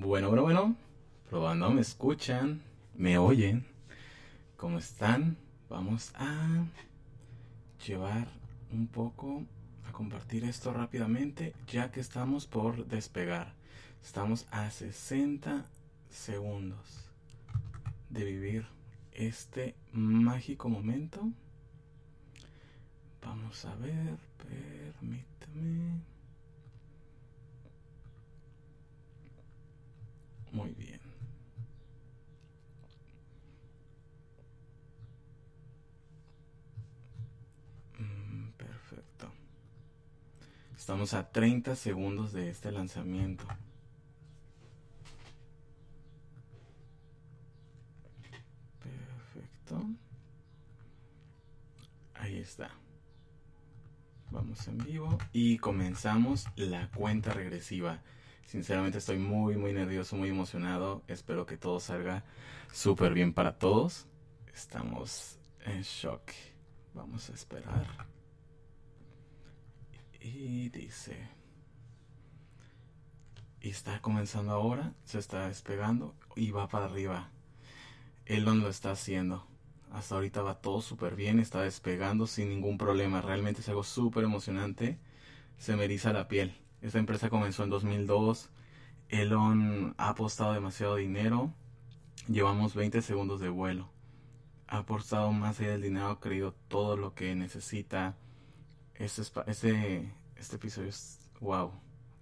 Bueno, bueno, bueno. Probando, me escuchan, me oyen. ¿Cómo están? Vamos a llevar un poco a compartir esto rápidamente, ya que estamos por despegar. Estamos a 60 segundos de vivir este mágico momento. Vamos a ver, permítame. Muy bien. Mm, perfecto. Estamos a 30 segundos de este lanzamiento. Perfecto. Ahí está. Vamos en vivo y comenzamos la cuenta regresiva. Sinceramente estoy muy, muy nervioso, muy emocionado. Espero que todo salga súper bien para todos. Estamos en shock. Vamos a esperar. Y dice... Y está comenzando ahora, se está despegando y va para arriba. Elon lo está haciendo. Hasta ahorita va todo súper bien, está despegando sin ningún problema. Realmente es algo súper emocionante. Se me eriza la piel. Esta empresa comenzó en 2002. Elon ha apostado demasiado dinero. Llevamos 20 segundos de vuelo. Ha apostado más allá del dinero, ha creído todo lo que necesita. Este, este, este episodio es wow.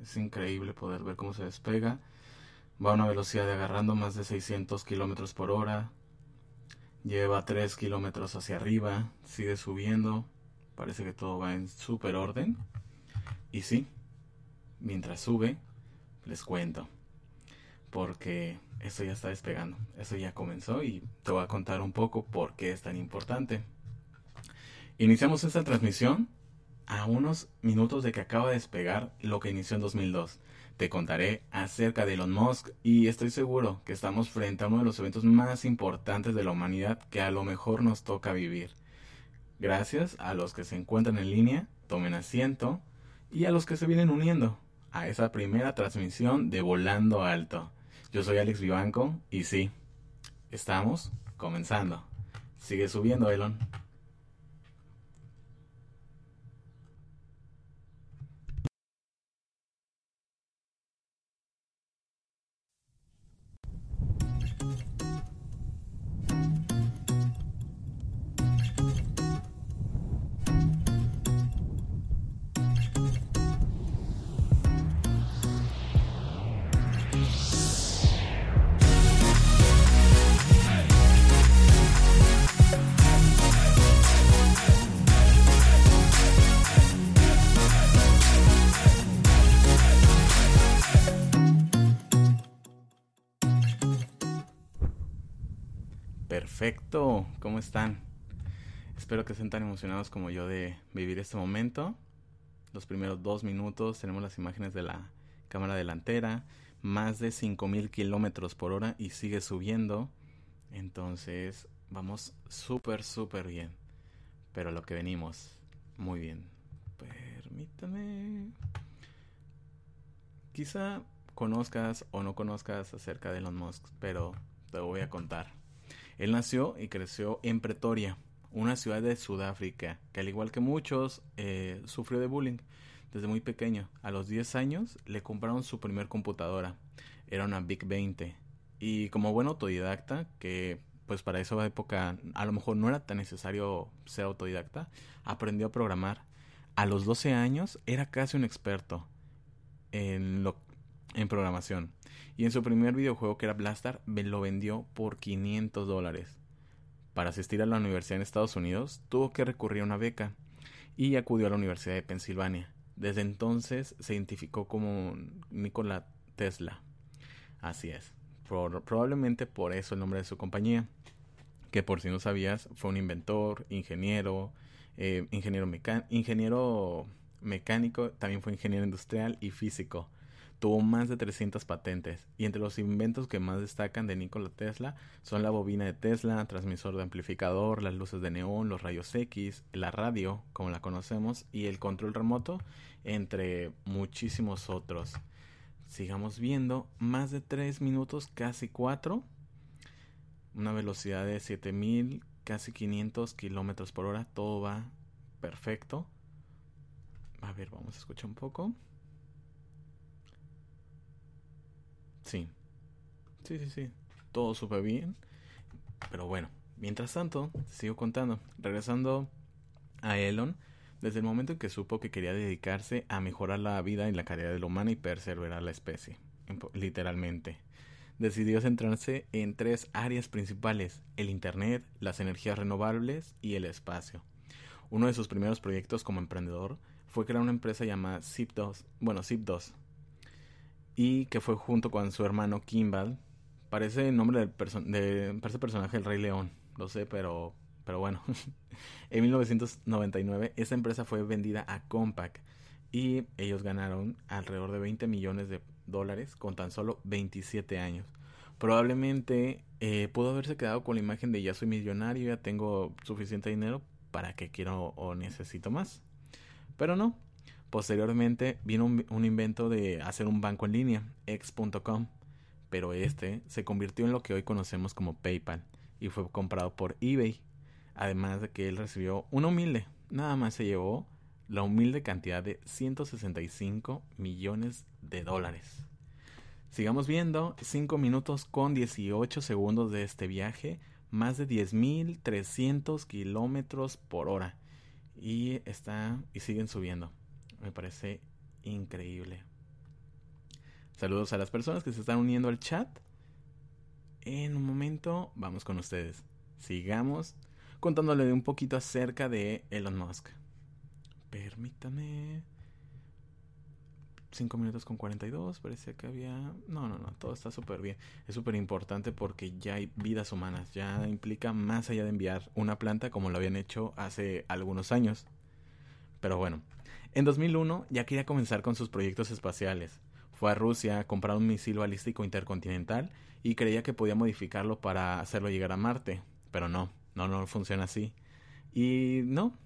Es increíble poder ver cómo se despega. Va a una velocidad de agarrando más de 600 kilómetros por hora. Lleva 3 kilómetros hacia arriba. Sigue subiendo. Parece que todo va en super orden. Y sí, mientras sube, les cuento. Porque eso ya está despegando. Eso ya comenzó y te voy a contar un poco por qué es tan importante. Iniciamos esta transmisión a unos minutos de que acaba de despegar lo que inició en 2002. Te contaré acerca de Elon Musk y estoy seguro que estamos frente a uno de los eventos más importantes de la humanidad que a lo mejor nos toca vivir. Gracias a los que se encuentran en línea, tomen asiento y a los que se vienen uniendo a esa primera transmisión de Volando Alto. Yo soy Alex Vivanco y sí, estamos comenzando. Sigue subiendo, Elon. ¿Cómo están? Espero que estén tan emocionados como yo de vivir este momento. Los primeros dos minutos tenemos las imágenes de la cámara delantera, más de 5000 kilómetros por hora y sigue subiendo. Entonces vamos súper, súper bien. Pero lo que venimos, muy bien. Permítame. Quizá conozcas o no conozcas acerca de Elon Musk, pero te voy a contar. Él nació y creció en Pretoria, una ciudad de Sudáfrica, que al igual que muchos, eh, sufrió de bullying desde muy pequeño. A los 10 años le compraron su primer computadora. Era una Big 20. Y como buen autodidacta, que pues para esa época a lo mejor no era tan necesario ser autodidacta, aprendió a programar. A los 12 años era casi un experto en, lo, en programación. Y en su primer videojuego, que era Blastar, lo vendió por 500 dólares. Para asistir a la universidad en Estados Unidos, tuvo que recurrir a una beca y acudió a la Universidad de Pensilvania. Desde entonces se identificó como Nikola Tesla. Así es. probablemente por eso el nombre de su compañía. Que por si no sabías, fue un inventor, ingeniero, eh, ingeniero, ingeniero mecánico, también fue ingeniero industrial y físico tuvo más de 300 patentes y entre los inventos que más destacan de Nikola Tesla son la bobina de Tesla, transmisor de amplificador, las luces de neón, los rayos X, la radio, como la conocemos, y el control remoto, entre muchísimos otros. sigamos viendo, más de 3 minutos, casi 4. Una velocidad de 7000, casi 500 kilómetros por hora. Todo va perfecto. A ver, vamos a escuchar un poco. Sí. Sí, sí, sí. Todo súper bien. Pero bueno, mientras tanto, sigo contando. Regresando a Elon, desde el momento en que supo que quería dedicarse a mejorar la vida y la calidad de la humana y perseverar la especie, literalmente. Decidió centrarse en tres áreas principales, el Internet, las energías renovables y el espacio. Uno de sus primeros proyectos como emprendedor fue crear una empresa llamada Zip2, bueno, Zip2, y que fue junto con su hermano Kimball. Parece el nombre del de, parece personaje del Rey León, lo sé, pero pero bueno, en 1999 esta empresa fue vendida a Compaq y ellos ganaron alrededor de 20 millones de dólares con tan solo 27 años. Probablemente eh, pudo haberse quedado con la imagen de ya soy millonario, ya tengo suficiente dinero para que quiero o necesito más. Pero no. Posteriormente vino un, invento de hacer un banco en línea, x.com, pero este se convirtió en lo que hoy conocemos como PayPal y fue comprado por eBay Además de que él recibió una humilde, nada más se llevó la humilde cantidad de 165 millones de dólares. Sigamos viendo 5 minutos con 18 segundos de este viaje, más de 10.300 kilómetros por hora. Y está y siguen subiendo. Me parece increíble. Saludos a las personas que se están uniendo al chat. En un momento vamos con ustedes. Sigamos contándole un poquito acerca de Elon Musk. Permítame. 5 minutos con 42, parecía que había... No, no, no, todo está súper bien. Es súper importante porque ya hay vidas humanas, ya implica más allá de enviar una planta como lo habían hecho hace algunos años. Pero bueno, en 2001 ya quería comenzar con sus proyectos espaciales. Fue a Rusia a comprar un misil balístico intercontinental y creía que podía modificarlo para hacerlo llegar a Marte, pero no, no, no funciona así. Y no.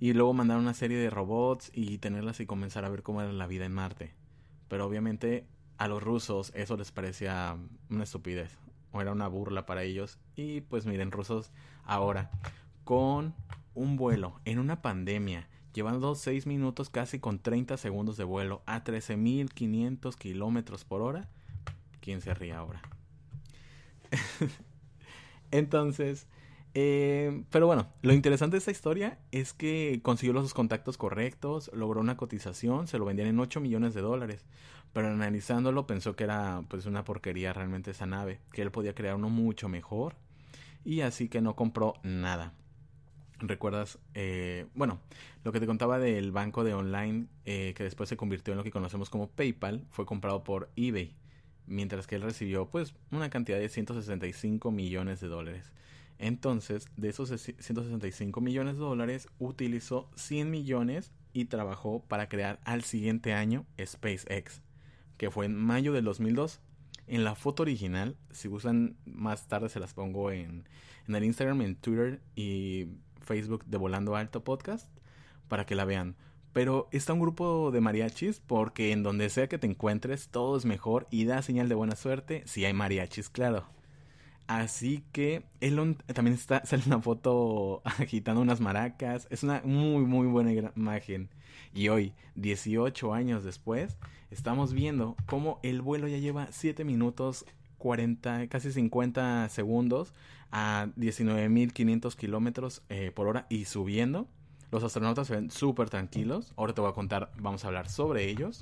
Y luego mandar una serie de robots y tenerlas y comenzar a ver cómo era la vida en Marte. Pero obviamente a los rusos eso les parecía una estupidez. O era una burla para ellos. Y pues miren, rusos ahora con un vuelo en una pandemia, llevando 6 minutos casi con 30 segundos de vuelo a 13.500 kilómetros por hora. ¿Quién se ríe ahora? Entonces, eh, pero bueno, lo interesante de esta historia es que consiguió los contactos correctos, logró una cotización, se lo vendían en 8 millones de dólares. Pero analizándolo pensó que era pues una porquería realmente esa nave, que él podía crear uno mucho mejor y así que no compró nada. ¿Recuerdas? Eh, bueno, lo que te contaba del banco de online eh, que después se convirtió en lo que conocemos como PayPal fue comprado por eBay, mientras que él recibió pues una cantidad de 165 millones de dólares. Entonces, de esos 165 millones de dólares, utilizó 100 millones y trabajó para crear al siguiente año SpaceX, que fue en mayo del 2002. En la foto original, si gustan más tarde se las pongo en, en el Instagram, en Twitter y Facebook de Volando Alto Podcast para que la vean. Pero está un grupo de mariachis porque en donde sea que te encuentres todo es mejor y da señal de buena suerte si hay mariachis, claro. Así que Elon también está, sale una foto agitando unas maracas. Es una muy, muy buena imagen. Y hoy, 18 años después, estamos viendo cómo el vuelo ya lleva 7 minutos 40, casi 50 segundos a 19.500 kilómetros eh, por hora y subiendo. Los astronautas se ven súper tranquilos. Ahora te voy a contar, vamos a hablar sobre ellos.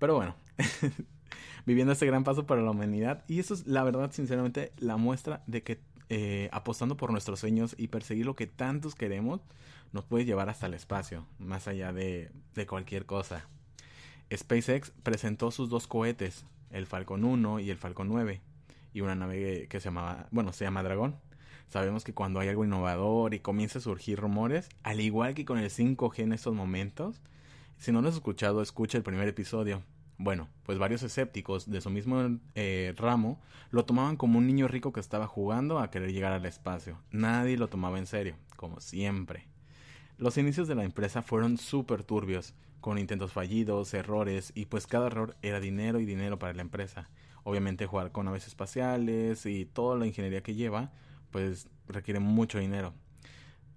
Pero bueno, viviendo este gran paso para la humanidad. Y eso es la verdad, sinceramente, la muestra de que eh, apostando por nuestros sueños y perseguir lo que tantos queremos, nos puede llevar hasta el espacio, más allá de, de cualquier cosa. SpaceX presentó sus dos cohetes, el Falcon 1 y el Falcon 9, y una nave que se llamaba, bueno, se llama Dragón. Sabemos que cuando hay algo innovador y comienza a surgir rumores, al igual que con el 5G en estos momentos, si no lo has escuchado, escucha el primer episodio. Bueno, pues varios escépticos de su mismo eh, ramo lo tomaban como un niño rico que estaba jugando a querer llegar al espacio. Nadie lo tomaba en serio, como siempre. Los inicios de la empresa fueron súper turbios, con intentos fallidos, errores, y pues cada error era dinero y dinero para la empresa. Obviamente jugar con aves espaciales y toda la ingeniería que lleva, pues requiere mucho dinero.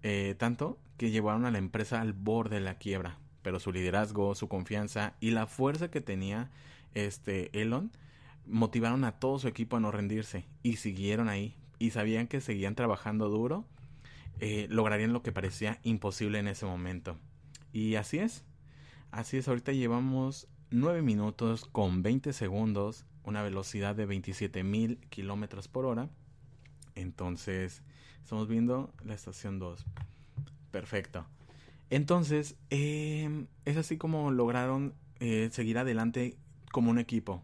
Eh, tanto que llevaron a la empresa al borde de la quiebra. Pero su liderazgo, su confianza y la fuerza que tenía este Elon motivaron a todo su equipo a no rendirse y siguieron ahí y sabían que seguían trabajando duro, eh, lograrían lo que parecía imposible en ese momento. Y así es, así es, ahorita llevamos 9 minutos con 20 segundos, una velocidad de 27 mil kilómetros por hora. Entonces, estamos viendo la estación 2. Perfecto. Entonces, em, es así como lograron eh, seguir adelante como un equipo.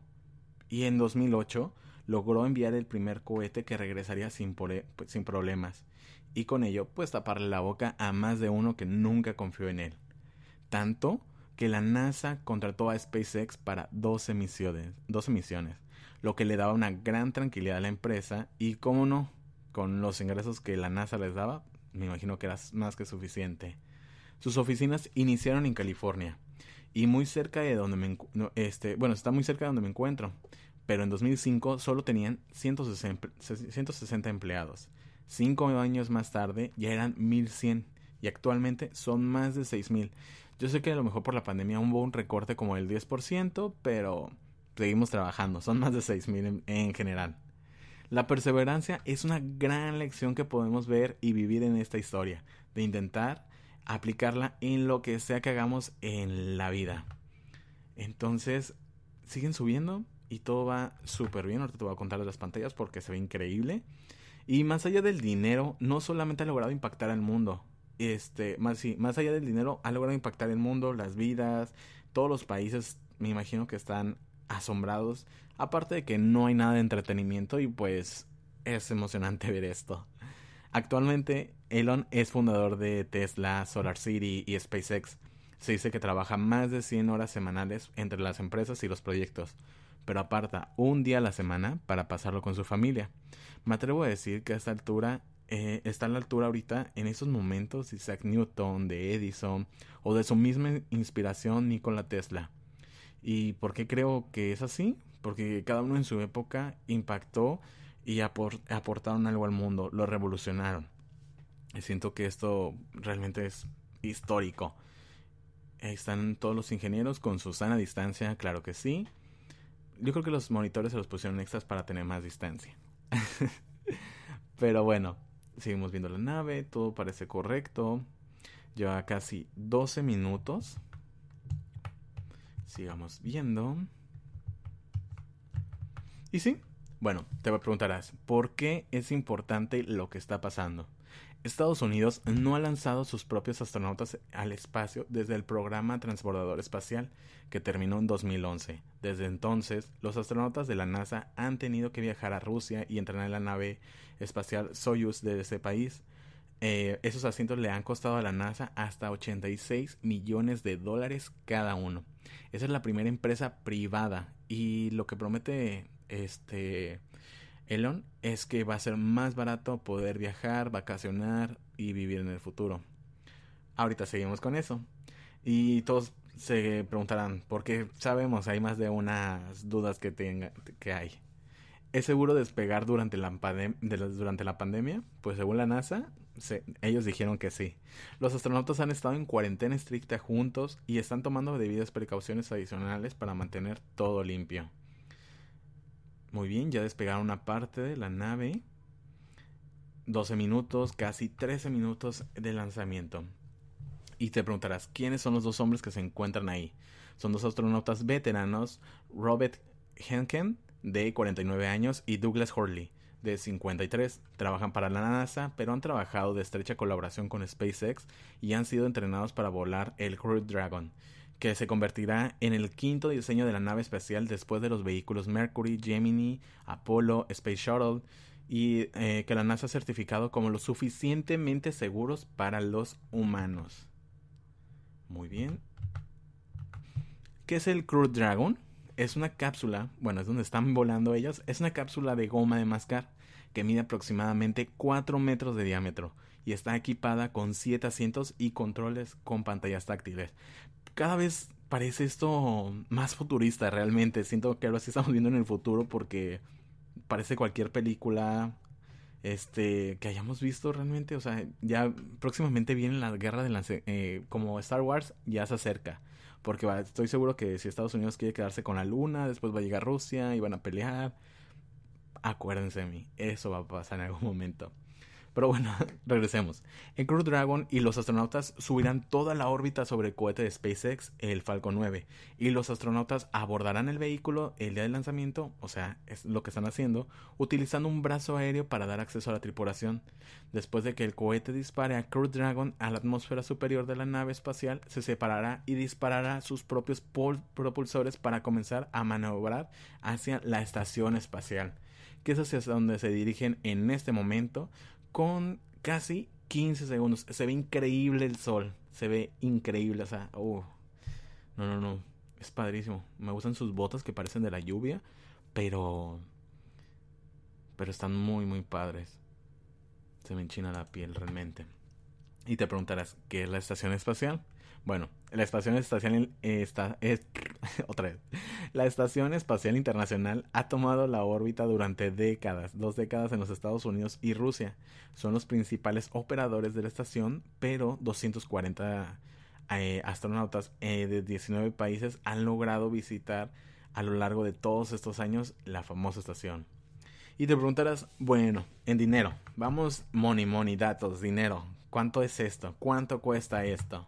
Y en 2008 logró enviar el primer cohete que regresaría sin, pues, sin problemas. Y con ello, pues taparle la boca a más de uno que nunca confió en él. Tanto que la NASA contrató a SpaceX para 12 misiones, 12 misiones, lo que le daba una gran tranquilidad a la empresa y, cómo no, con los ingresos que la NASA les daba, me imagino que era más que suficiente. Sus oficinas iniciaron en California y muy cerca de donde me este, bueno, está muy cerca de donde me encuentro, pero en 2005 solo tenían 160, empleados. Cinco años más tarde ya eran 1100 y actualmente son más de 6000. Yo sé que a lo mejor por la pandemia hubo un recorte como del 10%, pero seguimos trabajando, son más de 6000 en, en general. La perseverancia es una gran lección que podemos ver y vivir en esta historia, de intentar aplicarla en lo que sea que hagamos en la vida. Entonces, siguen subiendo y todo va súper bien. Ahorita te voy a contar las pantallas porque se ve increíble. Y más allá del dinero, no solamente ha logrado impactar al mundo. Este, más, más allá del dinero, ha logrado impactar el mundo, las vidas, todos los países, me imagino que están asombrados. Aparte de que no hay nada de entretenimiento y pues es emocionante ver esto. Actualmente, Elon es fundador de Tesla, Solar City y SpaceX. Se dice que trabaja más de 100 horas semanales entre las empresas y los proyectos, pero aparta un día a la semana para pasarlo con su familia. Me atrevo a decir que a esta altura eh, está a la altura ahorita en esos momentos Isaac Newton, de Edison o de su misma inspiración Nikola Tesla. ¿Y por qué creo que es así? Porque cada uno en su época impactó y aportaron algo al mundo, lo revolucionaron. Y siento que esto realmente es histórico. están todos los ingenieros con su sana distancia, claro que sí. Yo creo que los monitores se los pusieron extras para tener más distancia. Pero bueno, seguimos viendo la nave, todo parece correcto. Lleva casi 12 minutos. Sigamos viendo. Y sí, bueno, te preguntarás, ¿por qué es importante lo que está pasando? Estados Unidos no ha lanzado sus propios astronautas al espacio desde el programa transbordador espacial, que terminó en 2011. Desde entonces, los astronautas de la NASA han tenido que viajar a Rusia y entrenar en la nave espacial Soyuz de ese país. Eh, esos asientos le han costado a la NASA hasta 86 millones de dólares cada uno. Esa es la primera empresa privada y lo que promete este Elon es que va a ser más barato poder viajar, vacacionar y vivir en el futuro. Ahorita seguimos con eso. Y todos se preguntarán, ¿por qué sabemos? Hay más de unas dudas que, tenga, que hay. ¿Es seguro despegar durante la, durante la pandemia? Pues según la NASA, ellos dijeron que sí. Los astronautas han estado en cuarentena estricta juntos y están tomando debidas precauciones adicionales para mantener todo limpio. Muy bien, ya despegaron una parte de la nave. 12 minutos, casi 13 minutos de lanzamiento. Y te preguntarás, ¿quiénes son los dos hombres que se encuentran ahí? Son dos astronautas veteranos, Robert Henken, de 49 años, y Douglas Horley, de 53. Trabajan para la NASA, pero han trabajado de estrecha colaboración con SpaceX y han sido entrenados para volar el Crew Dragon, que se convertirá en el quinto diseño de la nave espacial después de los vehículos Mercury, Gemini, Apollo, Space Shuttle y eh, que la NASA ha certificado como lo suficientemente seguros para los humanos. Muy bien. ¿Qué es el Crew Dragon? Es una cápsula, bueno, es donde están volando ellos, es una cápsula de goma de mascar que mide aproximadamente 4 metros de diámetro y está equipada con 7 asientos y controles con pantallas táctiles cada vez parece esto más futurista realmente. Siento que algo así estamos viendo en el futuro porque parece cualquier película este que hayamos visto realmente. O sea, ya próximamente viene la guerra de las... Eh, como Star Wars ya se acerca. Porque estoy seguro que si Estados Unidos quiere quedarse con la luna, después va a llegar Rusia y van a pelear. Acuérdense de mí, eso va a pasar en algún momento. Pero bueno, regresemos. El Crew Dragon y los astronautas subirán toda la órbita sobre el cohete de SpaceX, el Falcon 9, y los astronautas abordarán el vehículo el día del lanzamiento, o sea, es lo que están haciendo, utilizando un brazo aéreo para dar acceso a la tripulación. Después de que el cohete dispare a Crew Dragon a la atmósfera superior de la nave espacial, se separará y disparará sus propios propulsores para comenzar a maniobrar hacia la estación espacial que es hacia donde se dirigen en este momento, con casi 15 segundos. Se ve increíble el sol. Se ve increíble. O sea, uh, no, no, no. Es padrísimo. Me gustan sus botas que parecen de la lluvia. Pero. Pero están muy, muy padres. Se me enchina la piel realmente. Y te preguntarás, ¿qué es la estación espacial? Bueno, la estación espacial está, es, otra vez. La estación espacial internacional ha tomado la órbita durante décadas, dos décadas en los Estados Unidos y Rusia. Son los principales operadores de la estación, pero 240 eh, astronautas eh, de 19 países han logrado visitar a lo largo de todos estos años la famosa estación. Y te preguntarás, bueno, en dinero, vamos money, money, datos, dinero. ¿Cuánto es esto? ¿Cuánto cuesta esto?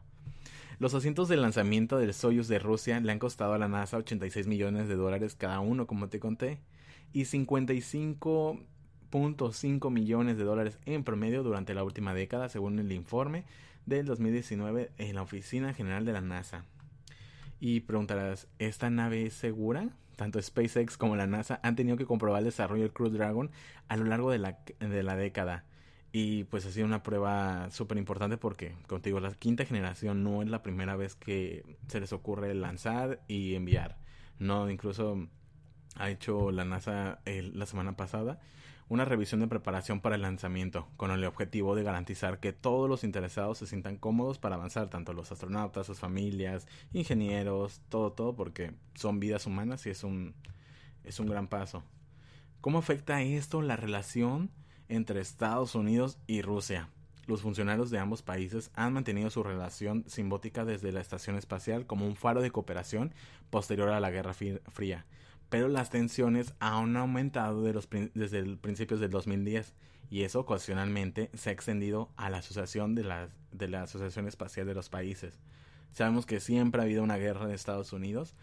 Los asientos de lanzamiento del Soyuz de Rusia le han costado a la NASA 86 millones de dólares cada uno, como te conté, y 55.5 millones de dólares en promedio durante la última década, según el informe del 2019 en la Oficina General de la NASA. Y preguntarás, ¿esta nave es segura? Tanto SpaceX como la NASA han tenido que comprobar el desarrollo del Crew Dragon a lo largo de la, de la década. Y pues ha sido una prueba súper importante porque, contigo, la quinta generación no es la primera vez que se les ocurre lanzar y enviar. No, incluso ha hecho la NASA la semana pasada una revisión de preparación para el lanzamiento, con el objetivo de garantizar que todos los interesados se sientan cómodos para avanzar, tanto los astronautas, sus familias, ingenieros, todo, todo, porque son vidas humanas y es un, es un gran paso. ¿Cómo afecta esto la relación entre Estados Unidos y Rusia. Los funcionarios de ambos países han mantenido su relación simbótica desde la estación espacial como un faro de cooperación posterior a la Guerra Fría, pero las tensiones han aumentado desde los principios del 2010 y eso ocasionalmente se ha extendido a la asociación de la, de la Asociación Espacial de los Países. Sabemos que siempre ha habido una guerra en Estados Unidos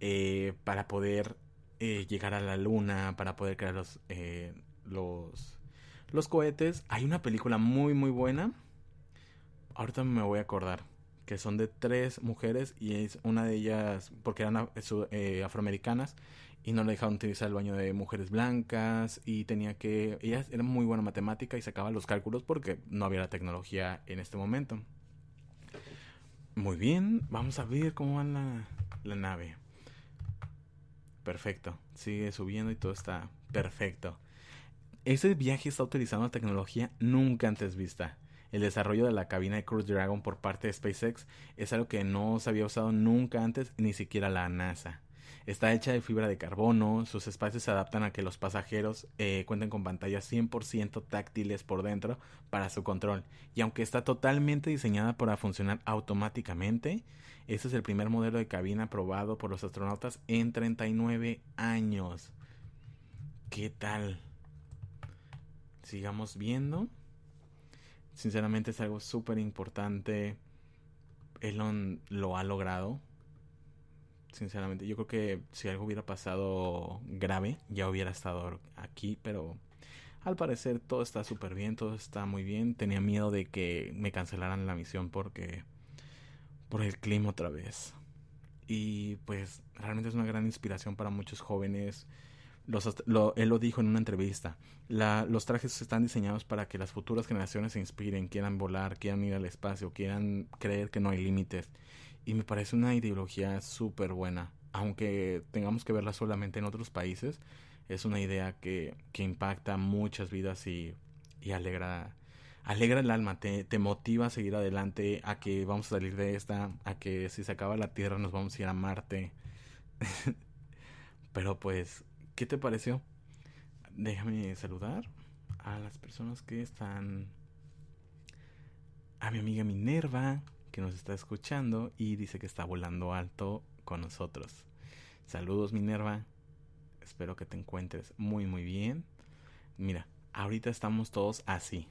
eh, para poder eh, llegar a la Luna, para poder crear los, eh, los los cohetes, hay una película muy muy buena. Ahorita me voy a acordar. Que son de tres mujeres y es una de ellas, porque eran eh, afroamericanas, y no le dejaron utilizar el baño de mujeres blancas y tenía que... Ella era muy buena matemática y sacaba los cálculos porque no había la tecnología en este momento. Muy bien, vamos a ver cómo va la, la nave. Perfecto, sigue subiendo y todo está perfecto. Ese viaje está utilizando una tecnología nunca antes vista. El desarrollo de la cabina de Crew Dragon por parte de SpaceX es algo que no se había usado nunca antes, ni siquiera la NASA. Está hecha de fibra de carbono, sus espacios se adaptan a que los pasajeros eh, cuenten con pantallas 100% táctiles por dentro para su control. Y aunque está totalmente diseñada para funcionar automáticamente, este es el primer modelo de cabina aprobado por los astronautas en 39 años. ¿Qué tal? Sigamos viendo. Sinceramente es algo súper importante. Elon lo ha logrado. Sinceramente, yo creo que si algo hubiera pasado grave, ya hubiera estado aquí, pero al parecer todo está súper bien, todo está muy bien. Tenía miedo de que me cancelaran la misión porque por el clima otra vez. Y pues realmente es una gran inspiración para muchos jóvenes él lo dijo en una entrevista. los trajes están diseñados para que las futuras generaciones se inspiren, quieran volar, quieran ir al espacio, quieran creer que no hay límites. Y me parece una ideología súper buena. Aunque tengamos que verla solamente en otros países, es una idea que, que impacta muchas vidas y, y alegra, alegra el alma, te, te motiva a seguir adelante, a que vamos a salir de esta, a que si se acaba la Tierra nos vamos a ir a Marte. Pero pues, ¿qué te pareció? Déjame saludar a las personas que están... A mi amiga Minerva, que nos está escuchando y dice que está volando alto con nosotros. Saludos Minerva, espero que te encuentres muy muy bien. Mira, ahorita estamos todos así.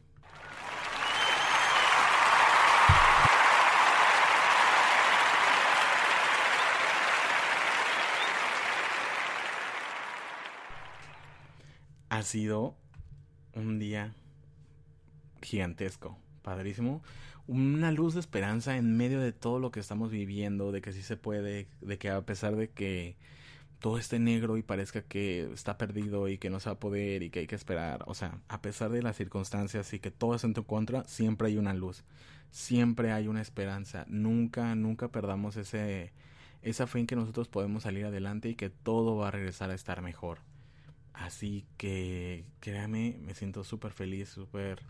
Ha sido un día gigantesco, padrísimo. Una luz de esperanza en medio de todo lo que estamos viviendo, de que sí se puede, de que a pesar de que todo esté negro y parezca que está perdido y que no se va a poder y que hay que esperar, o sea, a pesar de las circunstancias y que todo es en tu contra, siempre hay una luz, siempre hay una esperanza, nunca, nunca perdamos ese, esa fe en que nosotros podemos salir adelante y que todo va a regresar a estar mejor. Así que, créame, me siento súper feliz, súper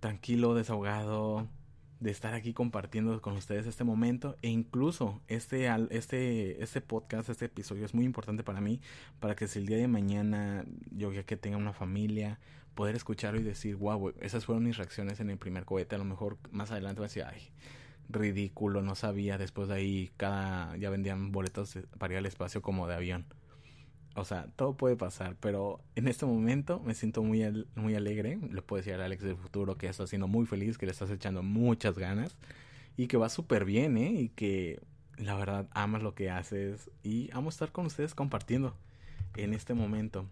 tranquilo, desahogado, de estar aquí compartiendo con ustedes este momento. E incluso este, este, este podcast, este episodio es muy importante para mí, para que si el día de mañana yo ya que tenga una familia, poder escucharlo y decir, wow, esas fueron mis reacciones en el primer cohete, a lo mejor más adelante va a decir, ay, ridículo, no sabía, después de ahí cada, ya vendían boletos para ir al espacio como de avión. O sea, todo puede pasar, pero en este momento me siento muy, muy alegre. Le puedo decir a Alex del futuro que está siendo muy feliz, que le estás echando muchas ganas y que va súper bien, ¿eh? Y que la verdad amas lo que haces y amo estar con ustedes compartiendo en este momento.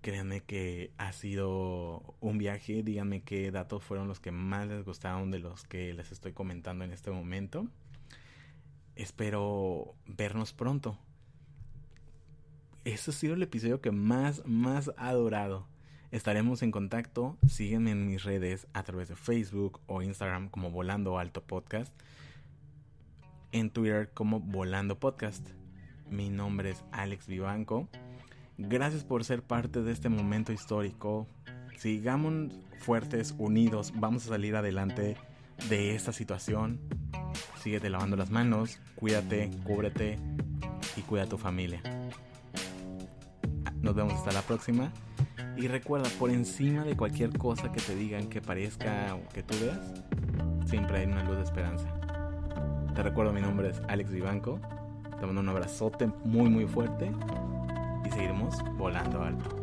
Créanme que ha sido un viaje. Díganme qué datos fueron los que más les gustaron de los que les estoy comentando en este momento. Espero vernos pronto este ha sido el episodio que más, más ha adorado. Estaremos en contacto. Sígueme en mis redes a través de Facebook o Instagram como Volando Alto Podcast. En Twitter como Volando Podcast. Mi nombre es Alex Vivanco. Gracias por ser parte de este momento histórico. Sigamos fuertes, unidos. Vamos a salir adelante de esta situación. Síguete lavando las manos. Cuídate, cúbrete y cuida a tu familia. Nos vemos hasta la próxima. Y recuerda, por encima de cualquier cosa que te digan que parezca o que tú veas, siempre hay una luz de esperanza. Te recuerdo, mi nombre es Alex Vivanco. Te mando un abrazote muy muy fuerte y seguiremos volando alto.